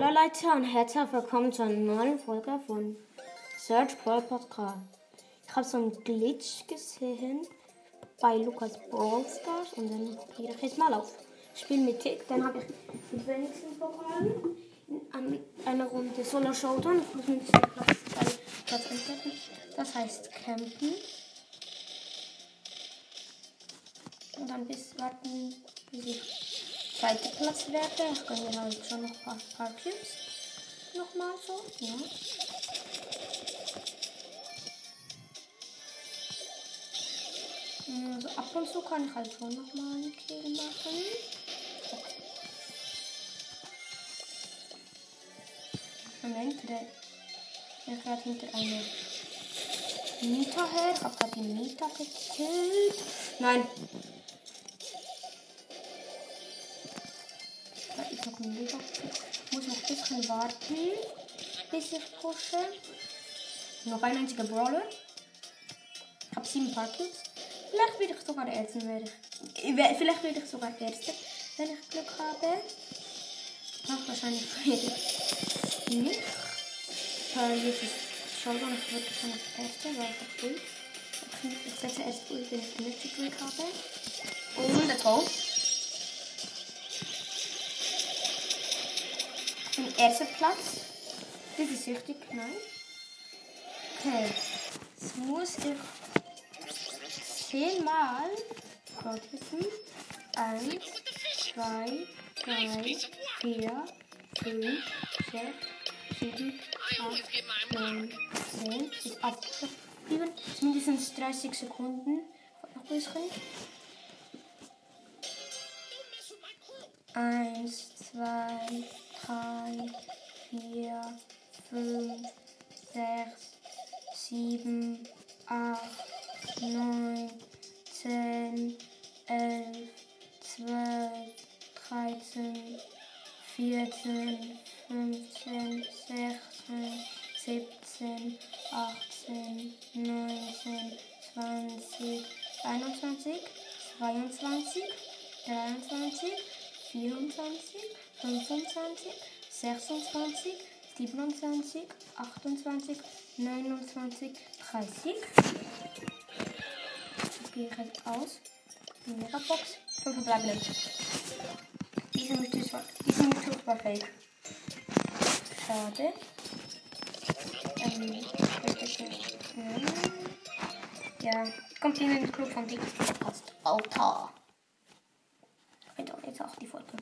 Hallo Leute und herzlich willkommen zu einer neuen Folge von Search Brawl Podcast. Ich habe so einen Glitch gesehen bei Lukas Brawl Stars und dann probiere ich jetzt mal auf. Spiel mit Tick, dann habe ich die wenigsten Pokale an einer Runde Solo Showdown. Ich muss den Platz, Platz entdecken. Das heißt Campen. Und dann bis warten, bis ich zweite Platz werde. Ich gönne halt schon noch ein paar, paar Cubes. Nochmal so, ja. Also ab und zu kann ich halt schon nochmal einen Kill machen. Moment, der, der gerade hinter einer Mieter her. Ich habe gerade die Mieter gekillt. Nein, habe einen Mega. Muss noch ein bisschen warten, bis ich pushe. Noch ein einziger Brawler. Ich habe sieben Parkings. Vielleicht werde ich sogar der Erste. Werde ich, vielleicht werde ich sogar der Erste, wenn ich Glück habe. Ach, wahrscheinlich werde ich nicht. Weil jetzt ist schon ich würde der Erste, weil ich habe Ich setze erst durch, wenn ich nicht Glück habe. Und der Tor. Den ersten Platz. Das ist richtig, nein. Okay. Jetzt muss ich zehnmal tippen. Eins, zwei, drei, vier, fünf, sechs, sieben, acht, neun, zehn. Ist abgeschrieben. Mindestens 30 Sekunden. Noch ein bisschen. Eins, zwei, drei, vier, fünf, sechs, sieben, acht, neun, zehn, elf, zwölf, dreizehn, vierzehn, fünfzehn, sechzehn, siebzehn, achtzehn, neunzehn, zwanzig, einundzwanzig, zweiundzwanzig, dreiundzwanzig, vierundzwanzig, 25, 26, 27, 28, 29, 30. Das gehe ich jetzt aus. Die Megabox. 5 verbleibende. Diese Mythos war, diese Mythos war fake. Schade. Ähm, ja, kommt in den Club von Dicks Podcast. Alter. heute und jetzt auch die Folge.